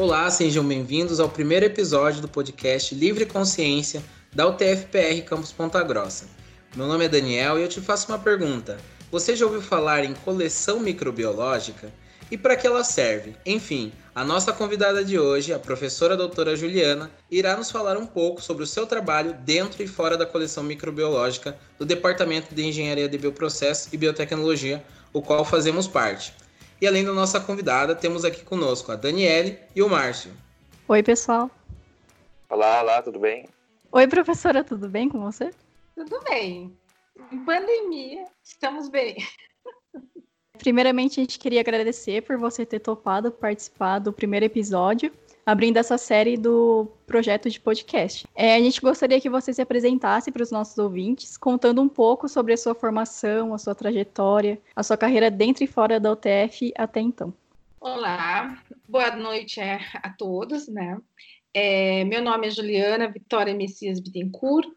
Olá, sejam bem-vindos ao primeiro episódio do podcast Livre Consciência da UTFPR Campus Ponta Grossa. Meu nome é Daniel e eu te faço uma pergunta. Você já ouviu falar em coleção microbiológica? E para que ela serve? Enfim, a nossa convidada de hoje, a professora doutora Juliana, irá nos falar um pouco sobre o seu trabalho dentro e fora da coleção microbiológica do Departamento de Engenharia de Bioprocesso e Biotecnologia, o qual fazemos parte. E além da nossa convidada, temos aqui conosco a Daniele e o Márcio. Oi, pessoal. Olá, olá, tudo bem? Oi, professora, tudo bem com você? Tudo bem. Em pandemia, estamos bem. Primeiramente, a gente queria agradecer por você ter topado participar do primeiro episódio, abrindo essa série do projeto de podcast. É, a gente gostaria que você se apresentasse para os nossos ouvintes, contando um pouco sobre a sua formação, a sua trajetória, a sua carreira dentro e fora da UTF até então. Olá, boa noite a todos, né? É, meu nome é Juliana Vitória Messias Bittencourt,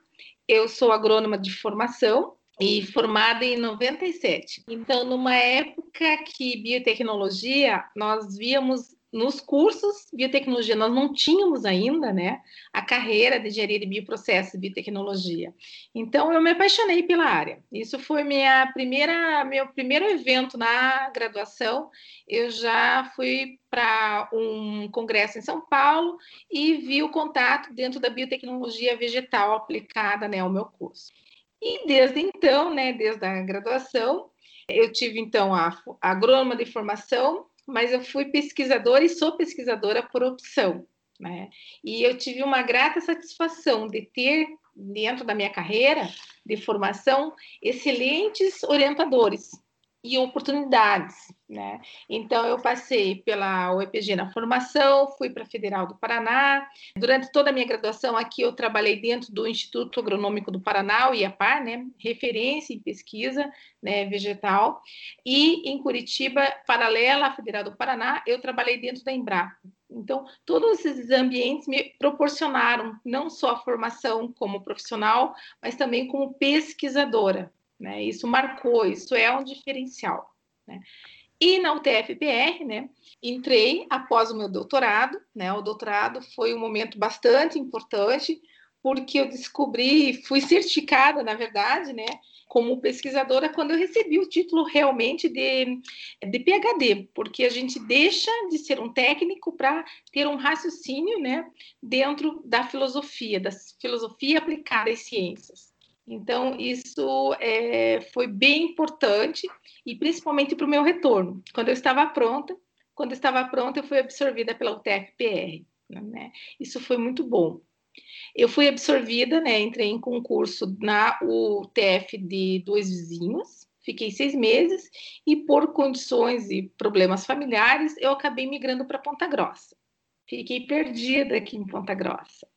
eu sou agrônoma de formação e formada em 97. Então, numa época que biotecnologia, nós víamos nos cursos biotecnologia, nós não tínhamos ainda, né, a carreira de engenharia de bioprocesso e biotecnologia. Então, eu me apaixonei pela área. Isso foi minha primeira, meu primeiro evento na graduação. Eu já fui para um congresso em São Paulo e vi o contato dentro da biotecnologia vegetal aplicada, né, ao meu curso. E desde então, né, desde a graduação, eu tive então a agrônoma de formação, mas eu fui pesquisadora e sou pesquisadora por opção. Né? E eu tive uma grata satisfação de ter dentro da minha carreira de formação excelentes orientadores e oportunidades, né? Então eu passei pela UEPG na formação, fui para a Federal do Paraná. Durante toda a minha graduação aqui eu trabalhei dentro do Instituto Agronômico do Paraná, o IAPAR, né? Referência em pesquisa, né, vegetal. E em Curitiba, paralela à Federal do Paraná, eu trabalhei dentro da Embrapa. Então, todos esses ambientes me proporcionaram não só a formação como profissional, mas também como pesquisadora, né? Isso marcou, isso é um diferencial. Né? E na UTF-PR, né, entrei após o meu doutorado, né, o doutorado foi um momento bastante importante, porque eu descobri, fui certificada, na verdade, né, como pesquisadora quando eu recebi o título realmente de, de PhD, porque a gente deixa de ser um técnico para ter um raciocínio, né, dentro da filosofia, da filosofia aplicada às ciências. Então, isso é, foi bem importante e principalmente para o meu retorno. Quando eu estava pronta, quando eu estava pronta, eu fui absorvida pela UTF-PR. Né? Isso foi muito bom. Eu fui absorvida, né? entrei em concurso na UTF de dois vizinhos, fiquei seis meses e por condições e problemas familiares, eu acabei migrando para Ponta Grossa. Fiquei perdida aqui em Ponta Grossa,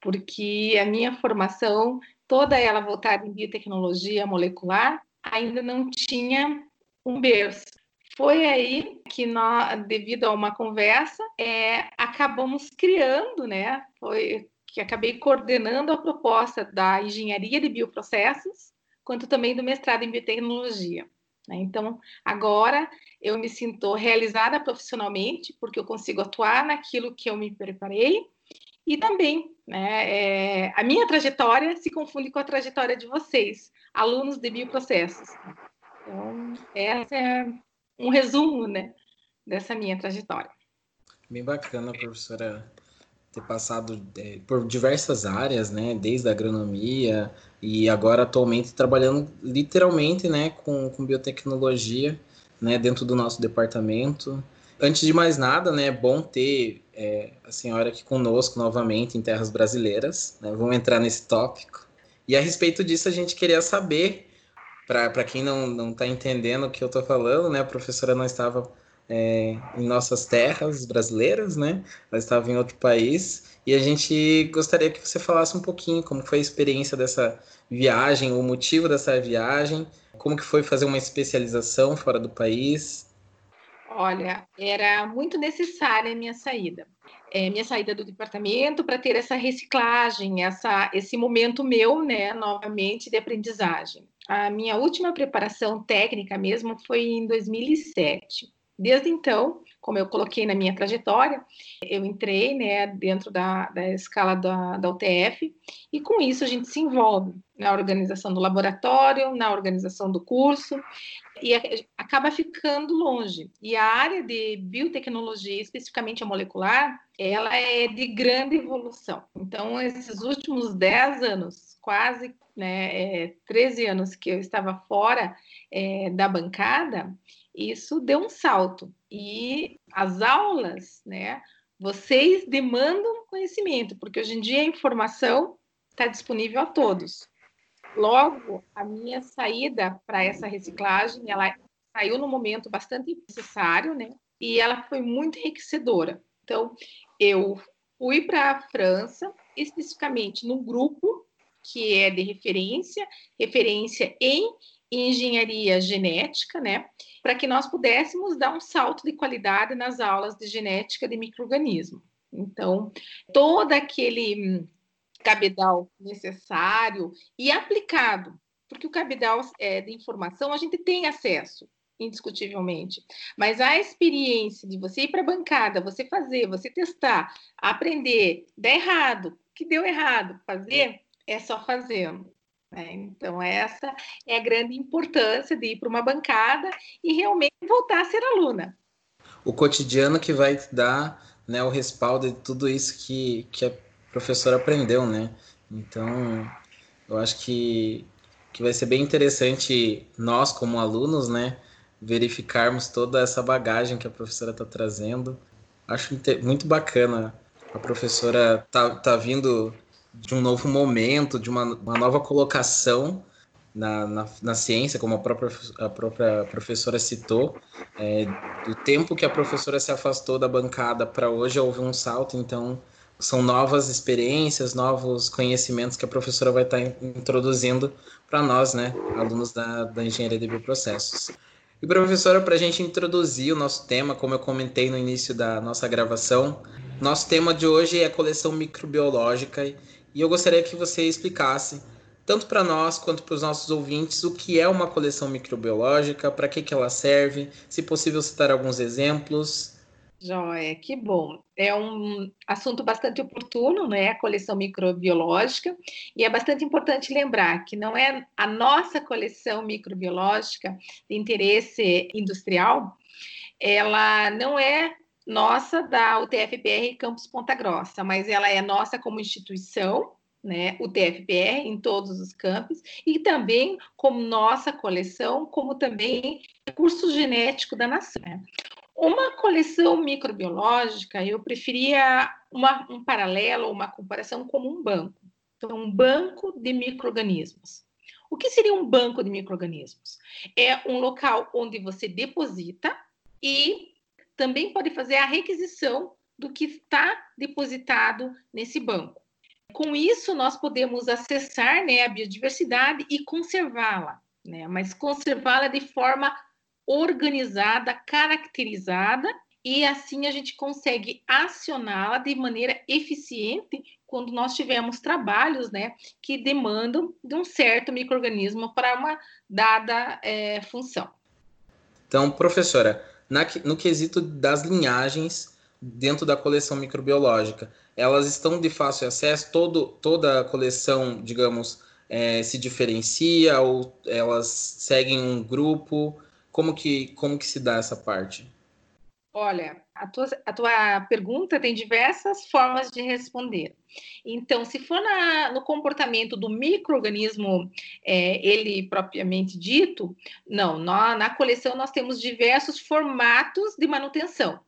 porque a minha formação toda ela voltada em biotecnologia molecular, ainda não tinha um berço. Foi aí que nós, devido a uma conversa, é, acabamos criando, né? Foi que acabei coordenando a proposta da engenharia de bioprocessos, quanto também do mestrado em biotecnologia. Né? Então, agora eu me sinto realizada profissionalmente, porque eu consigo atuar naquilo que eu me preparei e também, né, é, a minha trajetória se confunde com a trajetória de vocês, alunos de bioprocessos. Então, esse é um resumo né, dessa minha trajetória. Bem bacana, professora, ter passado é, por diversas áreas, né, desde a agronomia e agora atualmente trabalhando literalmente, né, com, com biotecnologia, né, dentro do nosso departamento. Antes de mais nada, né, é bom ter é, a senhora aqui conosco novamente em terras brasileiras. Né? Vamos entrar nesse tópico. E a respeito disso, a gente queria saber, para quem não está entendendo o que eu estou falando, né, a professora não estava é, em nossas terras brasileiras, né? Ela estava em outro país. E a gente gostaria que você falasse um pouquinho como foi a experiência dessa viagem, o motivo dessa viagem, como que foi fazer uma especialização fora do país. Olha, era muito necessária a minha saída. É, minha saída do departamento para ter essa reciclagem, essa, esse momento meu, né, novamente, de aprendizagem. A minha última preparação técnica mesmo foi em 2007. Desde então, como eu coloquei na minha trajetória, eu entrei né, dentro da, da escala da, da UTF e com isso a gente se envolve na organização do laboratório, na organização do curso e acaba ficando longe. E a área de biotecnologia, especificamente a molecular, ela é de grande evolução. Então, esses últimos 10 anos, quase né, é, 13 anos que eu estava fora é, da bancada, isso deu um salto. E as aulas, né, vocês demandam conhecimento, porque hoje em dia a informação está disponível a todos. Logo, a minha saída para essa reciclagem, ela saiu no momento bastante necessário, né? E ela foi muito enriquecedora. Então, eu fui para a França, especificamente no grupo que é de referência, referência em engenharia genética, né? Para que nós pudéssemos dar um salto de qualidade nas aulas de genética de microorganismo. Então, todo aquele cabedal necessário e aplicado, porque o cabedal é, de informação a gente tem acesso, indiscutivelmente. Mas a experiência de você ir para a bancada, você fazer, você testar, aprender, der errado, que deu errado, fazer, é só fazendo. Né? Então, essa é a grande importância de ir para uma bancada e realmente voltar a ser aluna. O cotidiano que vai dar né, o respaldo de tudo isso que, que a professora aprendeu, né? Então, eu acho que, que vai ser bem interessante nós, como alunos, né, verificarmos toda essa bagagem que a professora está trazendo. Acho muito bacana a professora tá, tá vindo de um novo momento, de uma, uma nova colocação na, na, na, ciência, como a própria, a própria professora citou, é, do tempo que a professora se afastou da bancada para hoje houve um salto, então são novas experiências, novos conhecimentos que a professora vai estar tá introduzindo para nós, né, alunos da, da engenharia de bioprocessos. E professora, para a gente introduzir o nosso tema, como eu comentei no início da nossa gravação, nosso tema de hoje é a coleção microbiológica e eu gostaria que você explicasse, tanto para nós quanto para os nossos ouvintes, o que é uma coleção microbiológica, para que, que ela serve, se possível citar alguns exemplos. Joia, que bom. É um assunto bastante oportuno, né? A coleção microbiológica, e é bastante importante lembrar que não é a nossa coleção microbiológica de interesse industrial, ela não é nossa da UTFPR Campus Ponta Grossa, mas ela é nossa como instituição, né, o TFPR em todos os campos e também como nossa coleção, como também curso genético da nação. Né? Uma coleção microbiológica, eu preferia uma, um paralelo, uma comparação como um banco. Então, um banco de microorganismos. O que seria um banco de microorganismos? É um local onde você deposita e também pode fazer a requisição do que está depositado nesse banco. Com isso, nós podemos acessar né, a biodiversidade e conservá-la, né, mas conservá-la de forma organizada, caracterizada, e assim a gente consegue acioná-la de maneira eficiente quando nós tivermos trabalhos né, que demandam de um certo microorganismo para uma dada é, função. Então, professora, na, no quesito das linhagens dentro da coleção microbiológica. Elas estão de fácil acesso? Todo, toda a coleção, digamos, é, se diferencia ou elas seguem um grupo? Como que, como que se dá essa parte? Olha, a tua, a tua pergunta tem diversas formas de responder. Então, se for na, no comportamento do microorganismo, é, ele propriamente dito, não, na, na coleção nós temos diversos formatos de manutenção.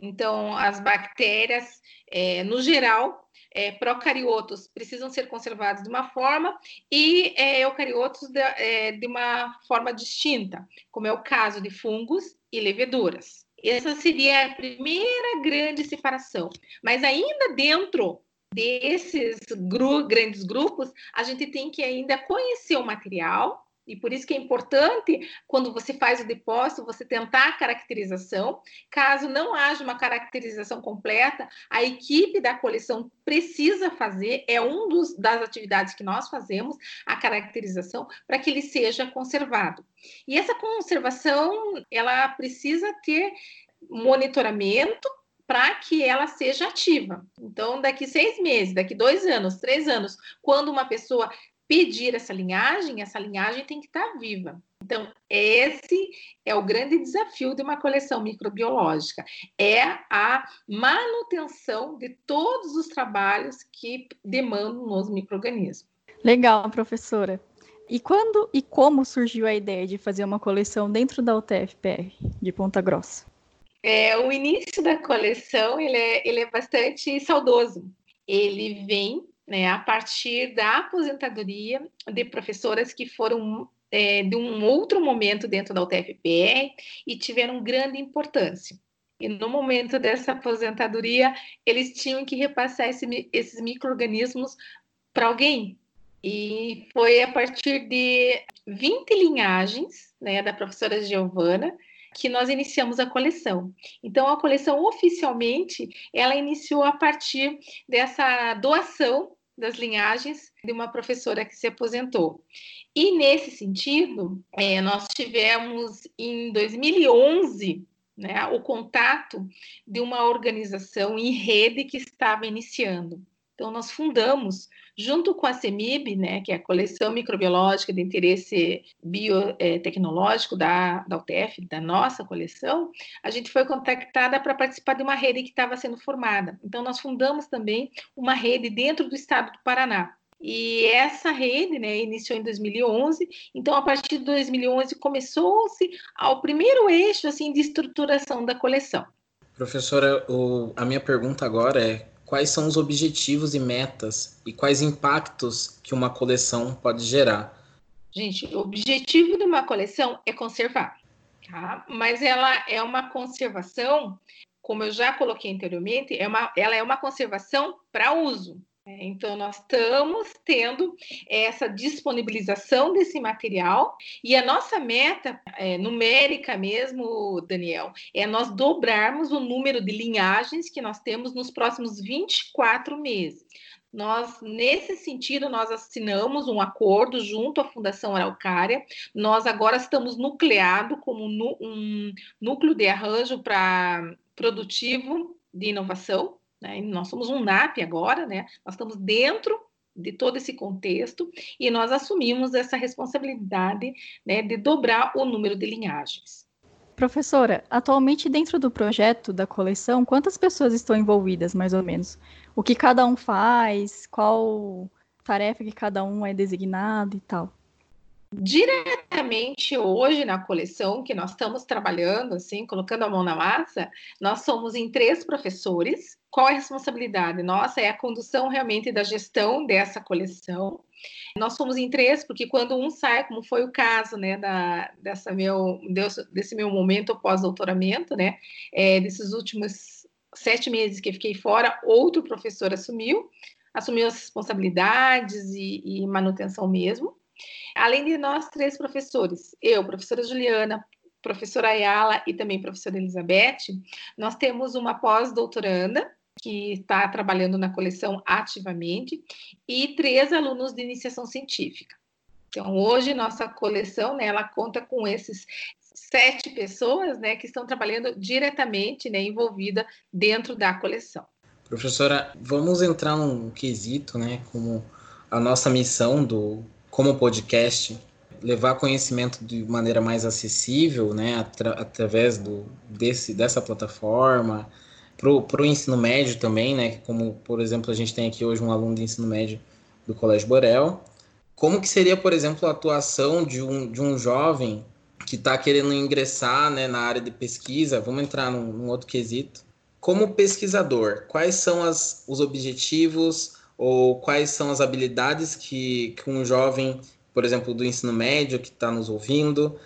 Então, as bactérias, é, no geral, é, procariotos precisam ser conservados de uma forma e é, eucariotos de, é, de uma forma distinta, como é o caso de fungos e leveduras. Essa seria a primeira grande separação. Mas ainda dentro desses gru grandes grupos, a gente tem que ainda conhecer o material, E por isso que é importante, quando você faz o depósito, você tentar a caracterização. Caso não haja uma caracterização completa, a equipe da coleção precisa fazer, é um dos, das atividades que nós fazemos, a caracterização, para que ele seja conservado. E essa conservação, ela precisa ter monitoramento para que ela seja ativa. Então, daqui seis meses, daqui dois anos, três anos, quando uma pessoa pedir essa linhagem, essa linhagem tem que estar viva. Então, esse é o grande desafio de uma coleção microbiológica, é a manutenção de todos os trabalhos que demandam nos microrganismos. Legal, professora. E quando e como surgiu a ideia de fazer uma coleção dentro da UTFPR de Ponta Grossa? É, o início da coleção ele é, ele é bastante saudoso. Ele vem né, a partir da aposentadoria de professoras que foram é, de um outro momento dentro da UTFPR e tiveram grande importância. E no momento dessa aposentadoria, eles tinham que repassar esse, esses micro-organismos para alguém. E foi a partir de 20 linhagens né, da professora Giovana que nós iniciamos a coleção. Então, a coleção oficialmente ela iniciou a partir dessa doação das linhagens de uma professora que se aposentou. E nesse sentido, é, nós tivemos em 2011 né, o contato de uma organização em rede que estava iniciando. Então, nós fundamos junto com a CEMIB, né, que é a Coleção Microbiológica de Interesse Biotecnológico da, da UTF, da nossa coleção, a gente foi contactada para participar de uma rede que estava sendo formada. Então, nós fundamos também uma rede dentro do estado do Paraná. E essa rede né, iniciou em 2011, então a partir de 2011 começou-se ao primeiro eixo assim de estruturação da coleção. Professora, o, a minha pergunta agora é quais são os objetivos e metas e quais impactos que uma coleção pode gerar. Gente, o objetivo de uma coleção é conservar, tá? Mas ela é uma conservação, como eu já coloquei anteriormente, é uma, ela é uma conservação para uso. É, então, nós estamos tendo essa disponibilização desse material e a nossa meta, é, numérica mesmo, Daniel, é nós dobrarmos o número de linhagens que nós temos nos próximos 24 meses. Nós, nesse sentido, nós assinamos um acordo junto à Fundação Araucária. Nós agora estamos nucleado como um núcleo de arranjo para produtivo de inovação, né? Nós somos um NAP agora, né? Nós estamos dentro de todo esse contexto e nós assumimos essa responsabilidade né, de dobrar o número de linhagens. Professora, atualmente dentro do projeto da coleção, quantas pessoas estão envolvidas, mais ou menos? O que cada um faz, qual tarefa que cada um é designado e tal? Diretamente hoje na coleção que nós estamos trabalhando, assim, colocando a mão na massa, nós somos em três professores. Qual é a responsabilidade? Nossa, é a condução realmente da gestão dessa coleção. Nós somos em três, porque quando um sai, como foi o caso, né, da, dessa meu, desse meu momento pós-doutoramento, né, é, desses últimos sete meses que eu fiquei fora, outro professor assumiu, assumiu as responsabilidades e, e manutenção mesmo. Além de nós três professores, eu, professora Juliana, professora Ayala e também professora Elizabeth, nós temos uma pós-doutoranda que está trabalhando na coleção ativamente e três alunos de iniciação científica. Então, hoje, nossa coleção, né, ela conta com esses sete pessoas, né, que estão trabalhando diretamente, né, envolvida dentro da coleção. Professora, vamos entrar num quesito, né, como a nossa missão do como podcast, levar conhecimento de maneira mais acessível, né, atra através do, desse, dessa plataforma, para o ensino médio também, né, como, por exemplo, a gente tem aqui hoje um aluno de ensino médio do Colégio Borel, como que seria, por exemplo, a atuação de um, de um jovem que está querendo ingressar né, na área de pesquisa, vamos entrar num, num outro quesito, como pesquisador, quais são as, os objetivos, ou quais são as habilidades que, que um jovem, por exemplo, do ensino médio que está nos ouvindo,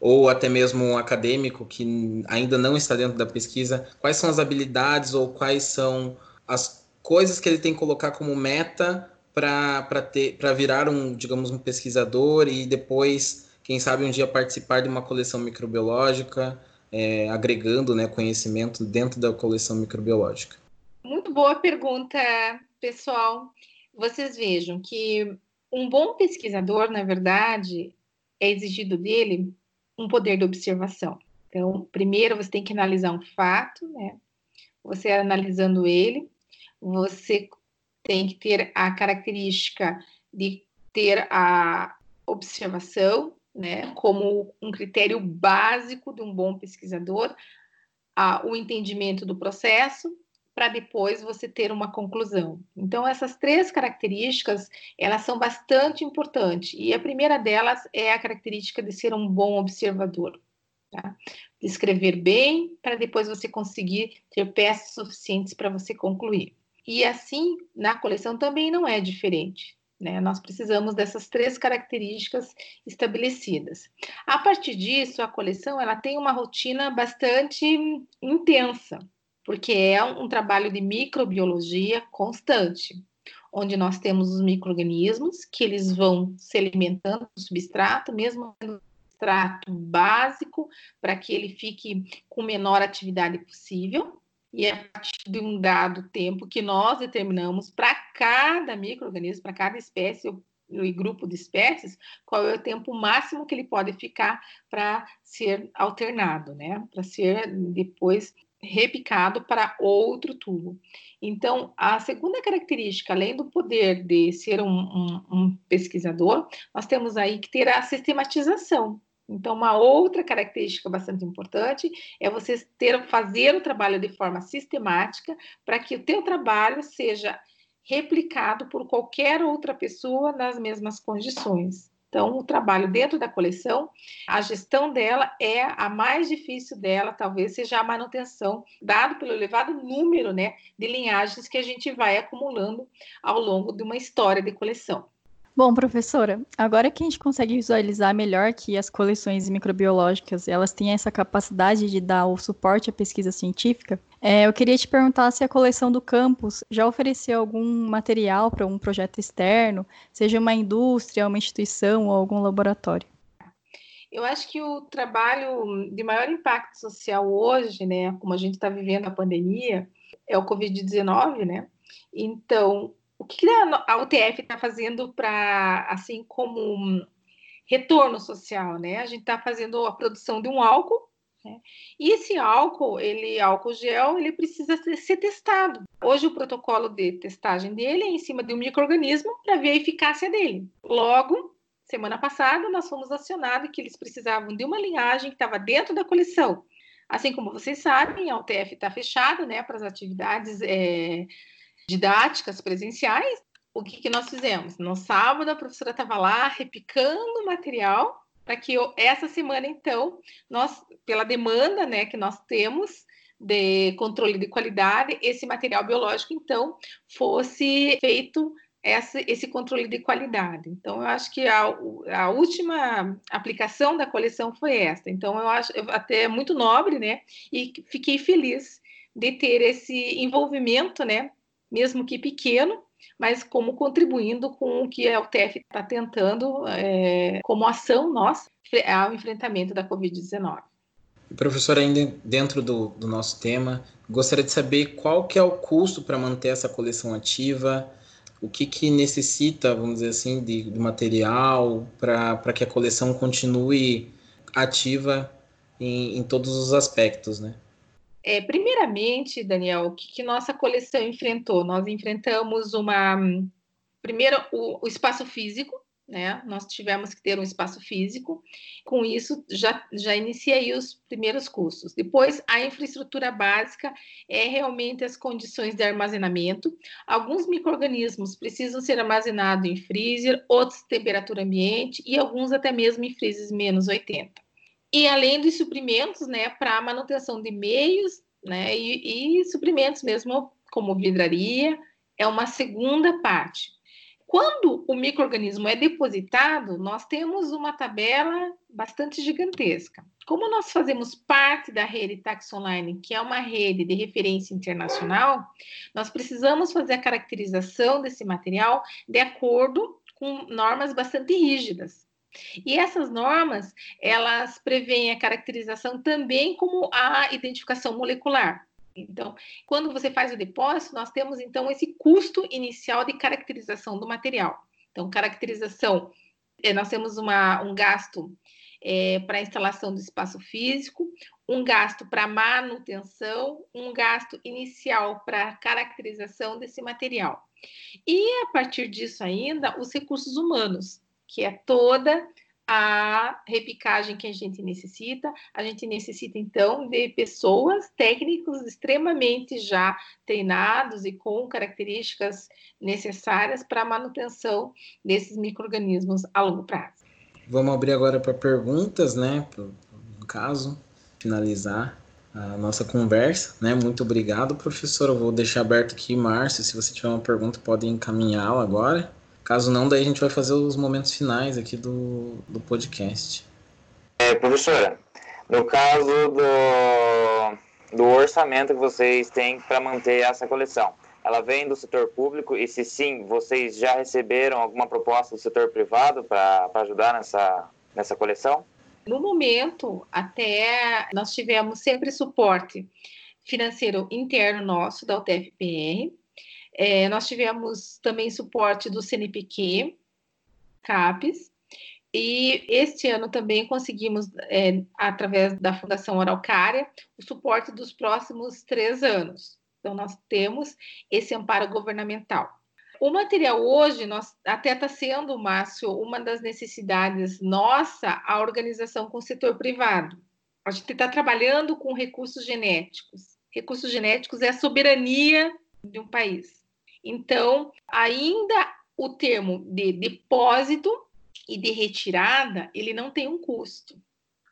ou até mesmo um acadêmico que ainda não está dentro da pesquisa, quais são as habilidades ou quais são as coisas que ele tem que colocar como meta para virar um, digamos, um pesquisador e depois, quem sabe, um dia participar de uma coleção microbiológica, é, agregando né, conhecimento dentro da coleção microbiológica? Muito boa pergunta, pessoal. Vocês vejam que um bom pesquisador, na verdade, é exigido dele um poder de observação. Então, primeiro você tem que analisar um fato, né? Você analisando ele, você tem que ter a característica de ter a observação, né, como um critério básico de um bom pesquisador, a, o entendimento do processo, para depois você ter uma conclusão. Então, essas três características, elas são bastante importantes. E a primeira delas é a característica de ser um bom observador. Tá? Escrever bem, para depois você conseguir ter peças suficientes para você concluir. E assim, na coleção também não é diferente. Né? Nós precisamos dessas três características estabelecidas. A partir disso, a coleção ela tem uma rotina bastante intensa, porque é um trabalho de microbiologia constante, onde nós temos os micro-organismos que eles vão se alimentando do substrato, mesmo no substrato básico, para que ele fique com menor atividade possível e é a partir de um dado tempo que nós determinamos para cada microorganismo, para cada espécie e grupo de espécies, qual é o tempo máximo que ele pode ficar para ser alternado, né? Para ser depois repicado para outro tubo. Então, a segunda característica, além do poder de ser um, um, um pesquisador, nós temos aí que ter a sistematização. Então, uma outra característica bastante importante é você ter, fazer o trabalho de forma sistemática para que o teu trabalho seja replicado por qualquer outra pessoa nas mesmas condições. Então, o trabalho dentro da coleção, a gestão dela é a mais difícil dela, talvez seja a manutenção, dado pelo elevado número né, de linhagens que a gente vai acumulando ao longo de uma história de coleção. Bom, professora, agora que a gente consegue visualizar melhor que as coleções microbiológicas elas têm essa capacidade de dar o suporte à pesquisa científica, é, eu queria te perguntar se a coleção do campus já ofereceu algum material para um projeto externo, seja uma indústria, uma instituição ou algum laboratório. Eu acho que o trabalho de maior impacto social hoje, né, como a gente está vivendo a pandemia, é o Covid-19, né? Então, o que a UTF está fazendo para, assim, como retorno social, né? A gente está fazendo a produção de um álcool, né? e esse álcool, ele, álcool gel, ele precisa ser, testado. Hoje o protocolo de testagem dele é em cima de um microorganismo para ver a eficácia dele. Logo, semana passada, nós fomos acionados que eles precisavam de uma linhagem que estava dentro da coleção. Assim como vocês sabem, a UTF está fechada né, para as atividades é, didáticas presenciais, o que, que nós fizemos? No sábado, a professora estava lá repicando material para que eu, essa semana, então, nós, pela demanda né, que nós temos de controle de qualidade, esse material biológico, então, fosse feito essa, esse controle de qualidade. Então, eu acho que a, a última aplicação da coleção foi essa. Então, eu acho eu, até muito nobre, né? E fiquei feliz de ter esse envolvimento, né? mesmo que pequeno, mas como contribuindo com o que a UTF está tentando é, como ação nossa ao enfrentamento da Covid-19. Professor, ainda dentro do, do, nosso tema, gostaria de saber qual que é o custo para manter essa coleção ativa, o que, que necessita, vamos dizer assim, de, de material para que a coleção continue ativa em, em todos os aspectos, né? É, primeiramente, Daniel, o que, que, nossa coleção enfrentou? Nós enfrentamos uma. Primeiro, o, o, espaço físico, né? Nós tivemos que ter um espaço físico. Com isso, já, já iniciei os primeiros cursos. Depois, a infraestrutura básica é realmente as condições de armazenamento. Alguns micro-organismos precisam ser armazenados em freezer, outros temperatura ambiente e alguns até mesmo em freezers menos 80 e além dos suprimentos, né, para manutenção de meios, né, e, e, suprimentos mesmo como vidraria, é uma segunda parte. Quando o microorganismo é depositado, nós temos uma tabela bastante gigantesca. Como nós fazemos parte da rede Taxonline, que é uma rede de referência internacional, nós precisamos fazer a caracterização desse material de acordo com normas bastante rígidas. E essas normas, elas preveem a caracterização também como a identificação molecular. Então, quando você faz o depósito, nós temos então esse custo inicial de caracterização do material. Então, caracterização, é, nós temos uma, um gasto é, para instalação do espaço físico, um gasto para manutenção, um gasto inicial para caracterização desse material. E a partir disso ainda, os recursos humanos, que é toda a repicagem que a gente necessita. A gente necessita, então, de pessoas, técnicos extremamente já treinados e com características necessárias para a manutenção desses micro-organismos a longo prazo. Vamos abrir agora para perguntas, né? No caso, finalizar a nossa conversa, né? Muito obrigado, professor. Eu vou deixar aberto aqui, Márcio. Se você tiver uma pergunta, pode encaminhá-la agora. Caso não, daí a gente vai fazer os momentos finais aqui do, do podcast. É, professora, no caso do, do orçamento que vocês têm para manter essa coleção, ela vem do setor público e se sim, vocês já receberam alguma proposta do setor privado para ajudar nessa, nessa coleção? No momento, até nós tivemos sempre suporte financeiro interno nosso da UTFPR, é, nós tivemos também suporte do CNPq, CAPES, e este ano também conseguimos, é, através da Fundação Araucária, o suporte dos próximos três anos. Então, nós temos esse amparo governamental. O material hoje, nós, até está sendo, Márcio, uma das necessidades nossa, a organização com o setor privado. A gente está trabalhando com recursos genéticos. Recursos genéticos é a soberania de um país. Então, ainda o termo de depósito e de retirada, ele não tem um custo.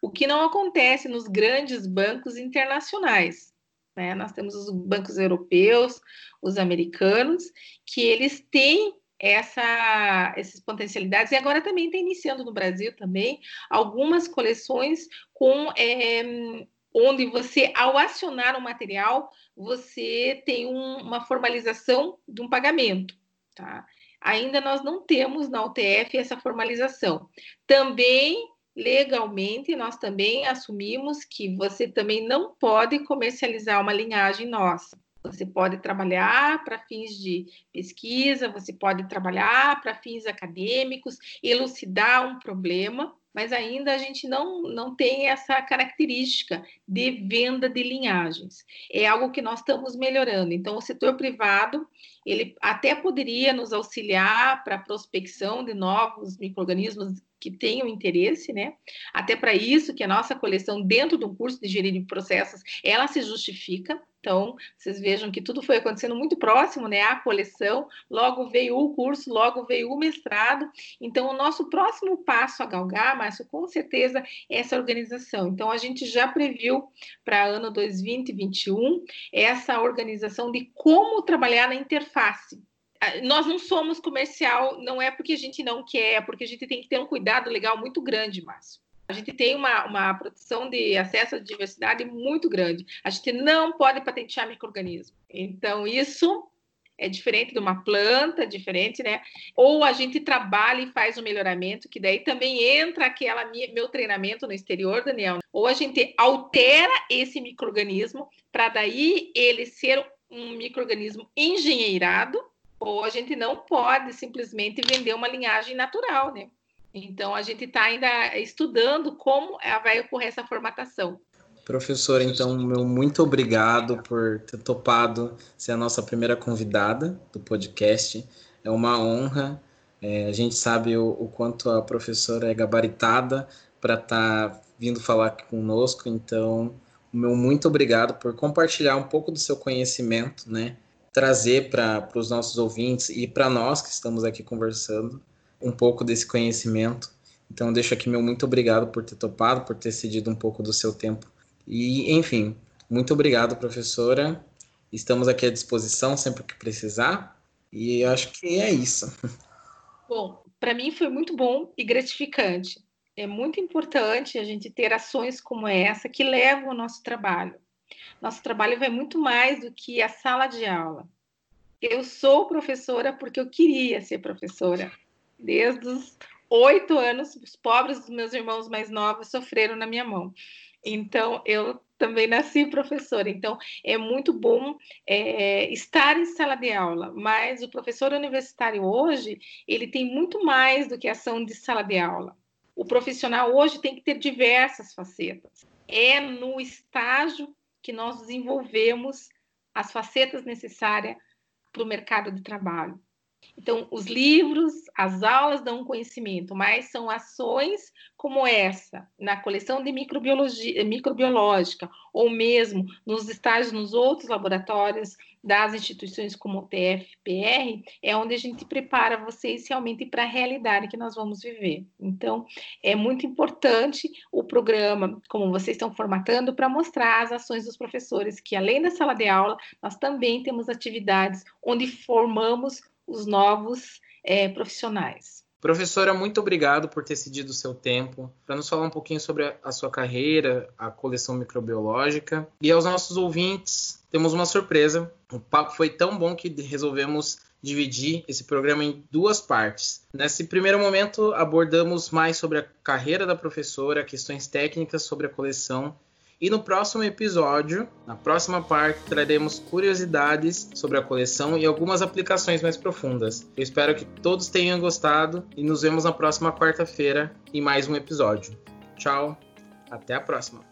O que não acontece nos grandes bancos internacionais. Né? Nós temos os bancos europeus, os americanos, que eles têm essa, essas potencialidades, e agora também está iniciando no Brasil também algumas coleções com é, onde você, ao acionar o material, você tem um, uma formalização de um pagamento, tá? Ainda nós não temos na UTF essa formalização. Também legalmente nós também assumimos que você também não pode comercializar uma linhagem nossa. Você pode trabalhar para fins de pesquisa, você pode trabalhar para fins acadêmicos, elucidar um problema, mas ainda a gente não, não tem essa característica de venda de linhagens. É algo que nós estamos melhorando. Então, o setor privado, ele até poderia nos auxiliar para a prospecção de novos micro-organismos que tenham interesse, né? Até para isso que a nossa coleção dentro do curso de engenharia de processos, ela se justifica. Então, vocês vejam que tudo foi acontecendo muito próximo, né? A coleção, logo veio o curso, logo veio o mestrado. Então, o nosso próximo passo a galgar, Márcio, com certeza, é essa organização. Então, a gente já previu para ano 2020 e 2021 essa organização de como trabalhar na interface nós não somos comercial, não é porque a gente não quer, é porque a gente tem que ter um cuidado legal muito grande, Márcio. A gente tem uma, uma de acesso à diversidade muito grande. A gente não pode patentear microorganismo. Então, isso é diferente de uma planta, diferente, né? Ou a gente trabalha e faz um melhoramento, que daí também entra aquela minha, meu treinamento no exterior, Daniel. Ou a gente altera esse microorganismo para daí ele ser um microorganismo engenheirado ou a gente não pode simplesmente vender uma linhagem natural, né? Então a gente está ainda estudando como vai ocorrer essa formatação. Professora, então, meu muito obrigado por ter topado ser a nossa primeira convidada do podcast. É uma honra. É, a gente sabe o, o, quanto a professora é gabaritada para estar tá vindo falar conosco. Então, meu muito obrigado por compartilhar um pouco do seu conhecimento, né? trazer para os nossos ouvintes e para nós que estamos aqui conversando um pouco desse conhecimento. Então, deixo aqui meu muito obrigado por ter topado, por ter cedido um pouco do seu tempo. E, enfim, muito obrigado, professora. Estamos aqui à disposição sempre que precisar. E acho que é isso. Bom, para mim foi muito bom e gratificante. É muito importante a gente ter ações como essa que levam o nosso trabalho. Nosso trabalho vai muito mais do que a sala de aula. Eu sou professora porque eu queria ser professora. Desde os oito anos, os pobres dos meus irmãos mais novos sofreram na minha mão. Então, eu também nasci professora. Então, é muito bom é, estar em sala de aula, mas o professor universitário hoje, ele tem muito mais do que ação de sala de aula. O profissional hoje tem que ter diversas facetas. É no estágio que nós desenvolvemos as facetas necessárias para o mercado de trabalho. Então, os livros, as aulas dão conhecimento, mas são ações como essa, na coleção de microbiologia, microbiológica, ou mesmo nos estágios nos outros laboratórios das instituições como o TFPR, é onde a gente prepara vocês realmente para a realidade que nós vamos viver. Então, é muito importante o programa, como vocês estão formatando, para mostrar as ações dos professores, que além da sala de aula, nós também temos atividades onde formamos os novos é, profissionais. Professora, muito obrigado por ter cedido o seu tempo para nos falar um pouquinho sobre a sua carreira, a coleção microbiológica. E aos nossos ouvintes, temos uma surpresa. O papo foi tão bom que resolvemos dividir esse programa em duas partes. Nesse primeiro momento, abordamos mais sobre a carreira da professora, questões técnicas sobre a coleção e no próximo episódio, na próxima parte, traremos curiosidades sobre a coleção e algumas aplicações mais profundas. Eu espero que todos tenham gostado e nos vemos na próxima quarta-feira em mais um episódio. Tchau, até a próxima!